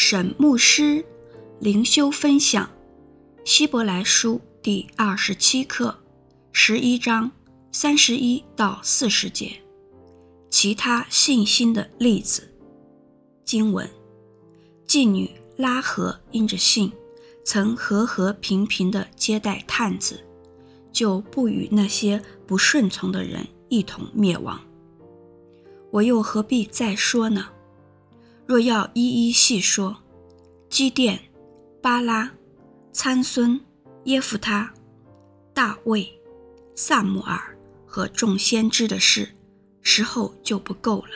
沈牧师灵修分享希伯来书第二十七课十一章三十一到四十节，其他信心的例子。经文：妓女拉合因着信，曾和和平平地接待探子，就不与那些不顺从的人一同灭亡。我又何必再说呢？若要一一细说，基甸、巴拉、参孙、耶弗他、大卫、撒母耳和众先知的事，时候就不够了。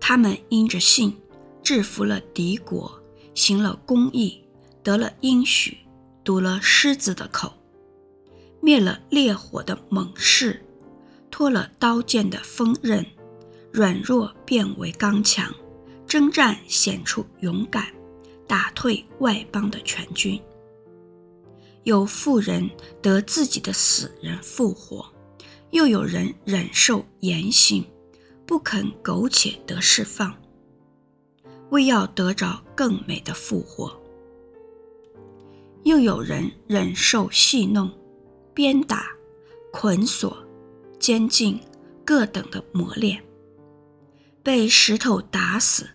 他们因着信，制服了敌国，行了公义，得了应许，堵了狮子的口，灭了烈火的猛士，脱了刀剑的锋刃，软弱变为刚强。征战显出勇敢，打退外邦的全军。有妇人得自己的死人复活，又有人忍受严刑，不肯苟且得释放，为要得着更美的复活。又有人忍受戏弄、鞭打、捆锁、监禁各等的磨练，被石头打死。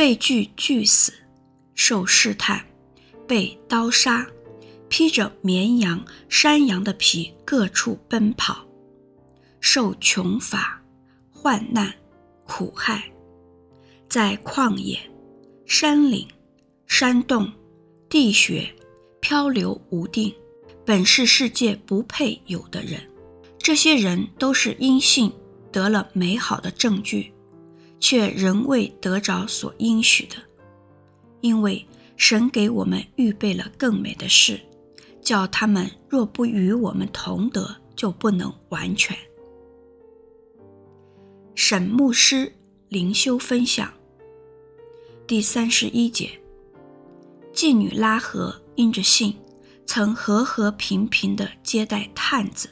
被锯锯死，受试探，被刀杀，披着绵羊、山羊的皮，各处奔跑，受穷乏、患难、苦害，在旷野、山岭、山洞、地穴漂流无定，本是世界不配有的人。这些人都是因信得了美好的证据。却仍未得着所应许的，因为神给我们预备了更美的事，叫他们若不与我们同得，就不能完全。沈牧师灵修分享第三十一节：妓女拉合因着信，曾和和平平地接待探子，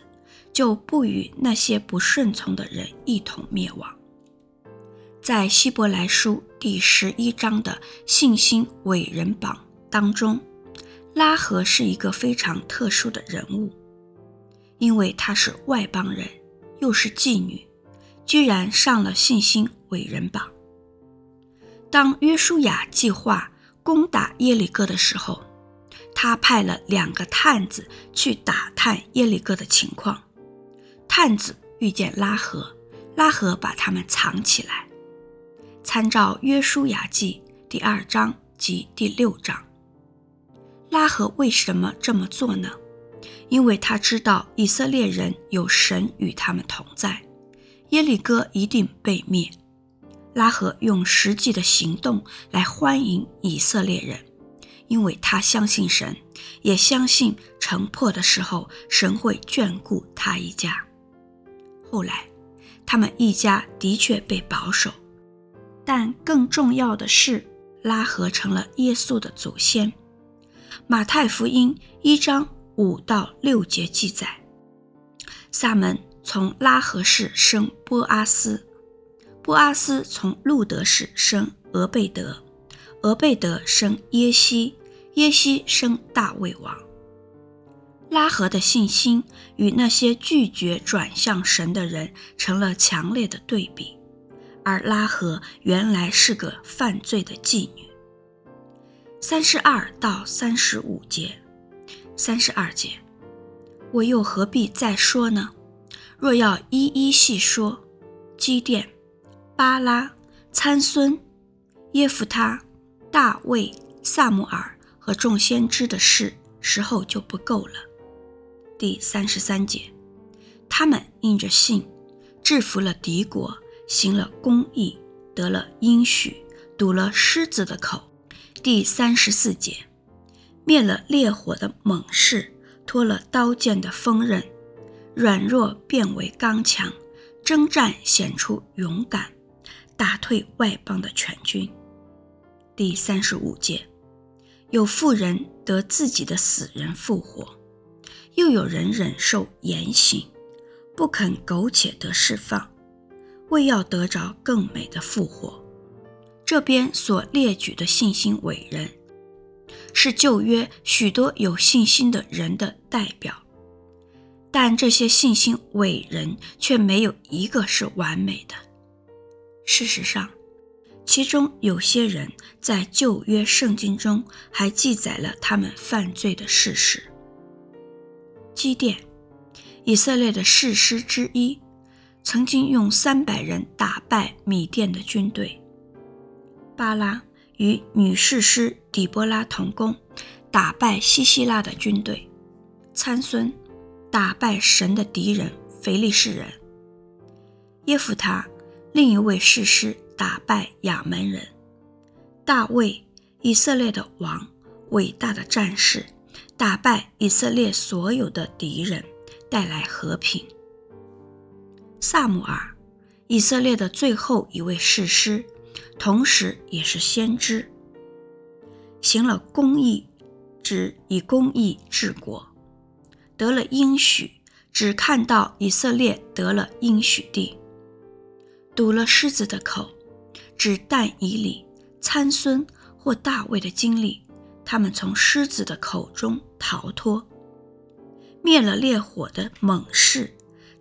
就不与那些不顺从的人一同灭亡。在希伯来书第十一章的信心伟人榜当中，拉合是一个非常特殊的人物，因为她是外邦人，又是妓女，居然上了信心伟人榜。当约书亚计划攻打耶利哥的时候，他派了两个探子去打探耶利哥的情况。探子遇见拉合，拉合把他们藏起来。参照《约书亚记》第二章及第六章，拉合为什么这么做呢？因为他知道以色列人有神与他们同在，耶利哥一定被灭。拉合用实际的行动来欢迎以色列人，因为他相信神，也相信城破的时候神会眷顾他一家。后来，他们一家的确被保守。但更重要的是，拉合成了耶稣的祖先。马太福音一章五到六节记载，撒门从拉合氏生波阿斯，波阿斯从路得氏生俄贝德，俄贝德生耶西，耶西生大卫王。拉合的信心与那些拒绝转向神的人成了强烈的对比。而拉合原来是个犯罪的妓女。三十二到三十五节，三十二节，我又何必再说呢？若要一一细说，基甸、巴拉、参孙、耶弗他、大卫、撒母耳和众先知的事，时候就不够了。第三十三节，他们因着信，制服了敌国。行了公义，得了应许，堵了狮子的口。第三十四节，灭了烈火的猛士，脱了刀剑的锋刃，软弱变为刚强，征战显出勇敢，打退外邦的全军。第三十五节，有妇人得自己的死人复活，又有人忍受严刑，不肯苟且得释放。为要得着更美的复活，这边所列举的信心伟人，是旧约许多有信心的人的代表，但这些信心伟人却没有一个是完美的。事实上，其中有些人在旧约圣经中还记载了他们犯罪的事实。基甸，以色列的士师之一，曾经用三百人打败米甸的军队。巴拉与女士师底波拉同工，打败西西拉的军队。参孙打败神的敌人腓力士人。耶弗他，另一位士师。打败亚扪人，大卫，以色列的王，伟大的战士，打败以色列所有的敌人，带来和平。撒母耳，以色列的最后一位士师，同时也是先知，行了公义，只以公义治国，得了应许，只看到以色列得了应许地，堵了狮子的口。指但以理、参孙或大卫的经历，他们从狮子的口中逃脱；灭了烈火的猛士，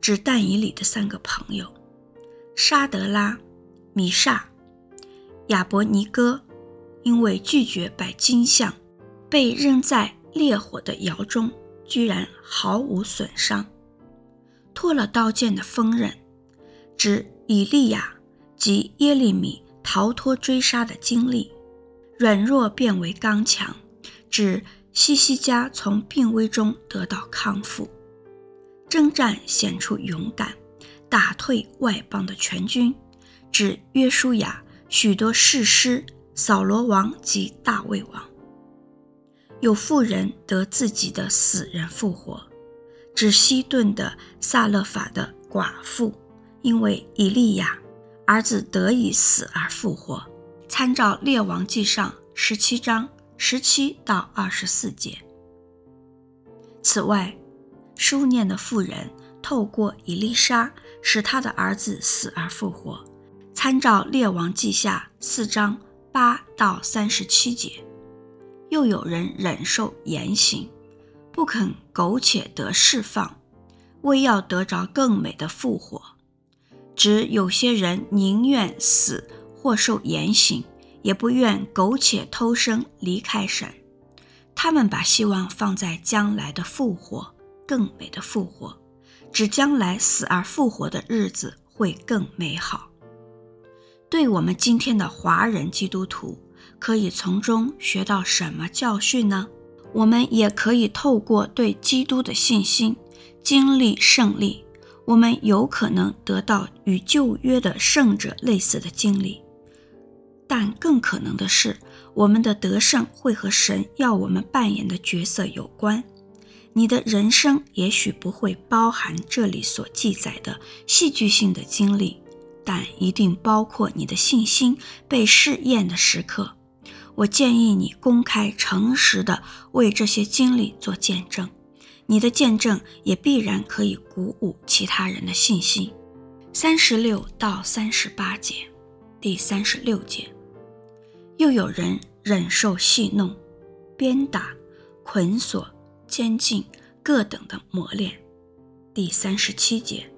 指但以里的三个朋友：沙德拉、米煞、亚伯尼歌，因为拒绝摆金像，被扔在烈火的窑中，居然毫无损伤；脱了刀剑的锋刃，指以利亚及耶利米。逃脱追杀的经历，软弱变为刚强，指西西家从病危中得到康复；征战显出勇敢，打退外邦的全军，指约书亚许多士师、扫罗王及大卫王；有妇人得自己的死人复活，指西顿的撒勒法的寡妇，因为以利亚。儿子得以死而复活，参照《列王记上》十七章十七到二十四节。此外，书念的妇人透过以利沙使他的儿子死而复活，参照《列王记下》四章八到三十七节。又有人忍受严刑，不肯苟且得释放，为要得着更美的复活。指有些人宁愿死或受严刑，也不愿苟且偷生离开神。他们把希望放在将来的复活，更美的复活，指将来死而复活的日子会更美好。对我们今天的华人基督徒，可以从中学到什么教训呢？我们也可以透过对基督的信心，经历胜利。我们有可能得到与旧约的圣者类似的经历，但更可能的是，我们的得胜会和神要我们扮演的角色有关。你的人生也许不会包含这里所记载的戏剧性的经历，但一定包括你的信心被试验的时刻。我建议你公开诚实地为这些经历做见证。你的见证也必然可以鼓舞其他人的信心。三十六到三十八节，第三十六节，又有人忍受戏弄、鞭打、捆锁、监禁各等的磨练。第三十七节，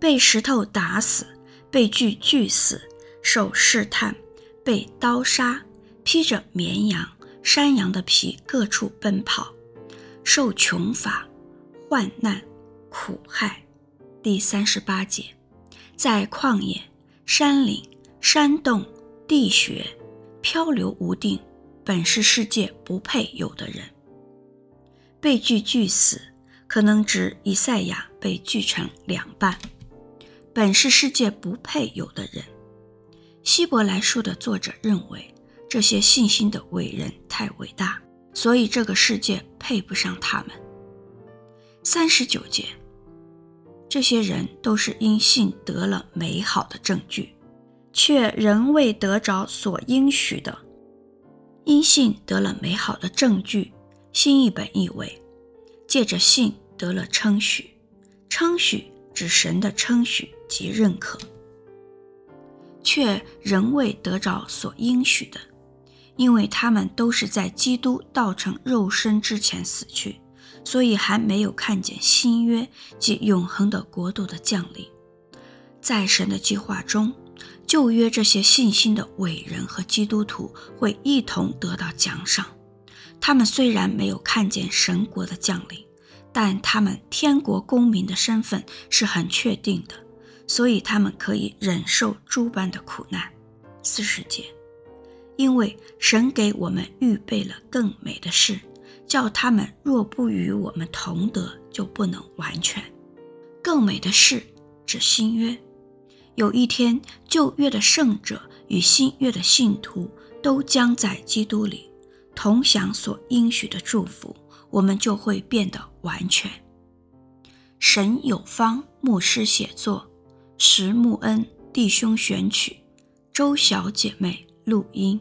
被石头打死，被锯锯死，受试探，被刀杀，披着绵羊、山羊的皮各处奔跑。受穷乏、患难、苦害，第三十八节，在旷野、山岭、山洞、地穴，漂流无定，本是世界不配有的人。被锯锯死，可能指以赛亚被锯成两半，本是世界不配有的人。希伯来书的作者认为，这些信心的伟人太伟大。所以这个世界配不上他们。三十九节，这些人都是因信得了美好的证据，却仍未得着所应许的。因信得了美好的证据，新译本译为借着信得了称许，称许指神的称许及认可。却仍未得着所应许的，因为他们都是在基督道成肉身之前死去，所以还没有看见新约及永恒的国度的降临。在神的计划中，旧约这些信心的伟人和基督徒会一同得到奖赏。他们虽然没有看见神国的降临，但他们天国公民的身份是很确定的，所以他们可以忍受诸般的苦难。四十节，因为神给我们预备了更美的事，叫他们若不与我们同德，就不能完全。更美的事指新约，有一天旧约的圣者与新约的信徒都将在基督里。同享所应许的祝福，我们就会变得完全。神有方牧师写作，石木恩弟兄选曲，周小姐妹录音。